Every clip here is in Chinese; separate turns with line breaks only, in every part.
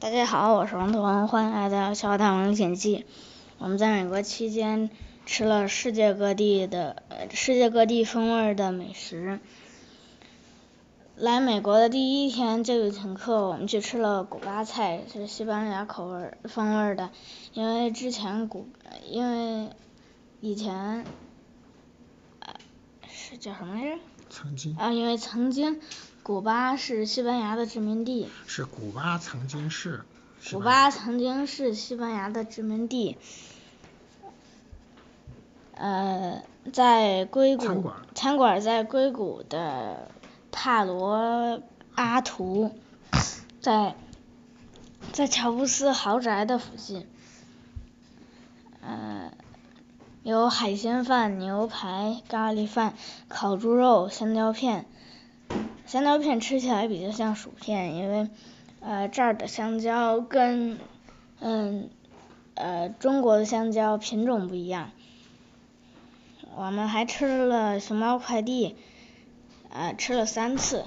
大家好，我是王彤，欢迎来到《小大王历险记》。我们在美国期间吃了世界各地的呃世界各地风味的美食。来美国的第一天这个请客，我们去吃了古巴菜，是西班牙口味风味的。因为之前古因为以前是叫什么来着？
曾经
啊，因为曾经古巴是西班牙的殖民地。
是古巴曾经是。
古巴曾经是西班牙的殖民地。呃，在硅谷
餐馆
餐馆在硅谷的帕罗阿图，在在乔布斯豪宅的附近。呃。有海鲜饭、牛排、咖喱饭、烤猪肉、香蕉片。香蕉片吃起来比较像薯片，因为呃这儿的香蕉跟嗯呃中国的香蕉品种不一样。我们还吃了熊猫快递，呃吃了三次。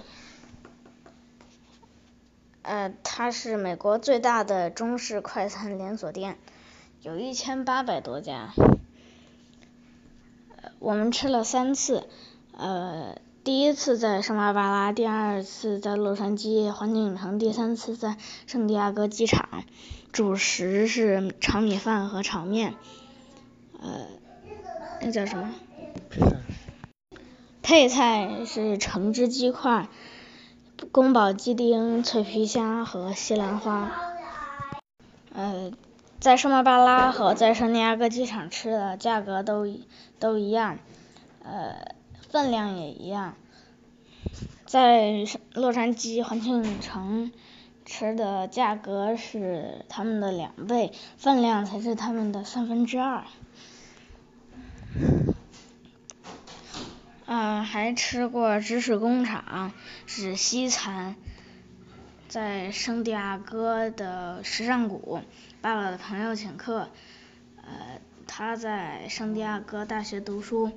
呃，它是美国最大的中式快餐连锁店，有一千八百多家。我们吃了三次，呃，第一次在圣巴巴拉，第二次在洛杉矶环球影城，第三次在圣地亚哥机场。主食是炒米饭和炒面，呃，那叫什么？
配菜。
配菜是橙汁鸡块、宫保鸡丁、脆皮虾和西兰花。呃。在圣巴巴拉和在圣地亚哥机场吃的价格都都一样，呃，分量也一样。在洛杉矶环球影城吃的价格是他们的两倍，分量才是他们的三分之二。嗯，还吃过芝士工厂，是西餐。在圣地亚哥的时尚谷，爸爸的朋友请客，呃，他在圣地亚哥大学读书。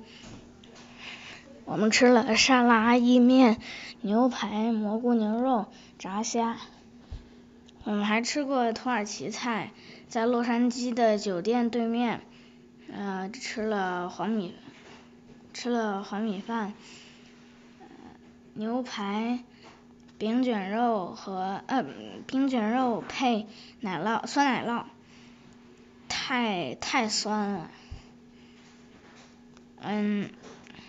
我们吃了沙拉、意面、牛排、蘑菇牛肉、炸虾。我们还吃过土耳其菜，在洛杉矶的酒店对面，呃，吃了黄米，吃了黄米饭，牛排。饼卷肉和呃饼卷肉配奶酪酸奶酪，太太酸了。嗯，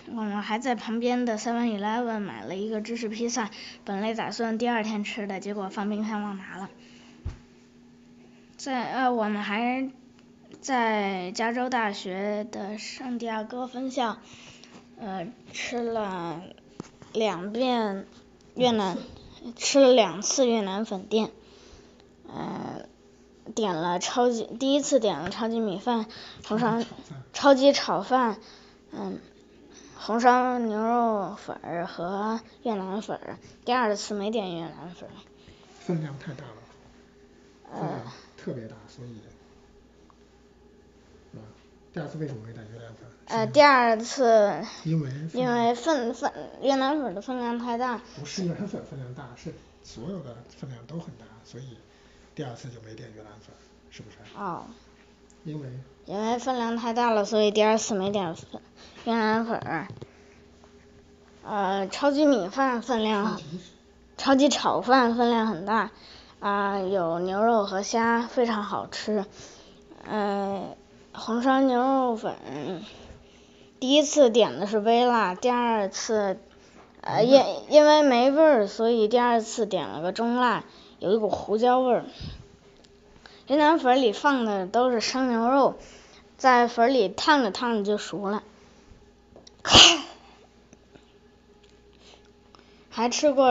我们还在旁边的 Seven Eleven 买了一个芝士披萨，本来打算第二天吃的，结果放冰箱忘拿了。在呃我们还在加州大学的圣地亚哥分校，呃吃了两遍越南。吃了两次越南粉店，呃，点了超级第一次点了超级米饭，红烧 超级炒饭，嗯，红烧牛肉粉和越南粉，第二次没点越南粉。
分量太大了，呃，特别大，所以，第二次为什么没点越南粉？
呃，第二次
因为
因为分分越南粉的分量太大。
不是越南粉分量大，是所有的分量都很大，所以第二次就没点越南粉，是不是？
哦。
因为。
因为分量太大了，所以第二次没点粉越南粉。呃，超级米饭分量，超级炒饭分量很大，啊，有牛肉和虾，非常好吃。嗯，红烧牛肉粉。第一次点的是微辣，第二次，呃，因因为没味儿，所以第二次点了个中辣，有一股胡椒味儿。云南粉里放的都是生牛肉，在粉里烫着烫着就熟了。还吃过，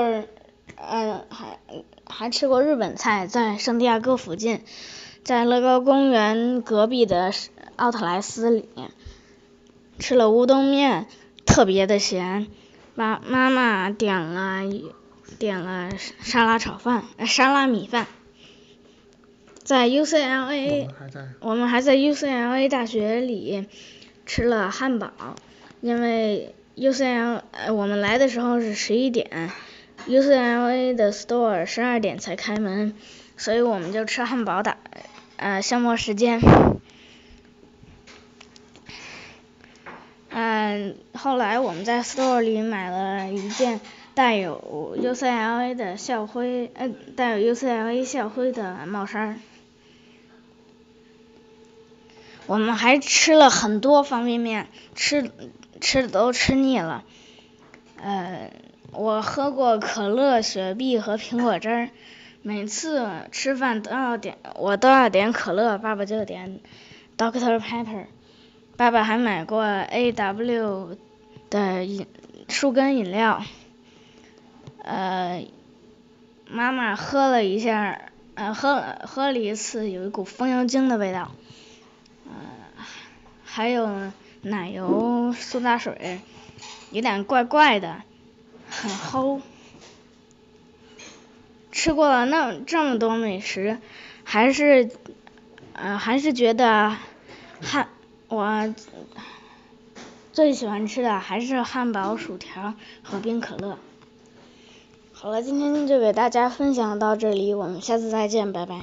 嗯，还还吃过日本菜，在圣地亚哥附近，在乐高公园隔壁的奥特莱斯里。吃了乌冬面，特别的咸。妈妈妈点了点了沙拉炒饭，沙拉米饭。在 UCLA，我们还在 UCLA 大学里吃了汉堡，因为 UCLA 我们来的时候是十一点，UCLA 的 store 十二点才开门，所以我们就吃汉堡打呃消磨时间。嗯，后来我们在 store 里买了一件带有 UCLA 的校徽，呃，带有 UCLA 校徽的帽衫。我们还吃了很多方便面，吃吃的都吃腻了。呃，我喝过可乐、雪碧和苹果汁儿。每次吃饭都要点，我都要点可乐，爸爸就点 Doctor Pepper。爸爸还买过 A W 的饮树根饮料，呃，妈妈喝了一下，呃，喝了喝了一次，有一股风油精的味道，呃，还有奶油苏打水，有点怪怪的，很齁。吃过了那这么多美食，还是，呃，还是觉得汉。我最喜欢吃的还是汉堡、薯条和冰可乐。好了，今天就给大家分享到这里，我们下次再见，拜拜。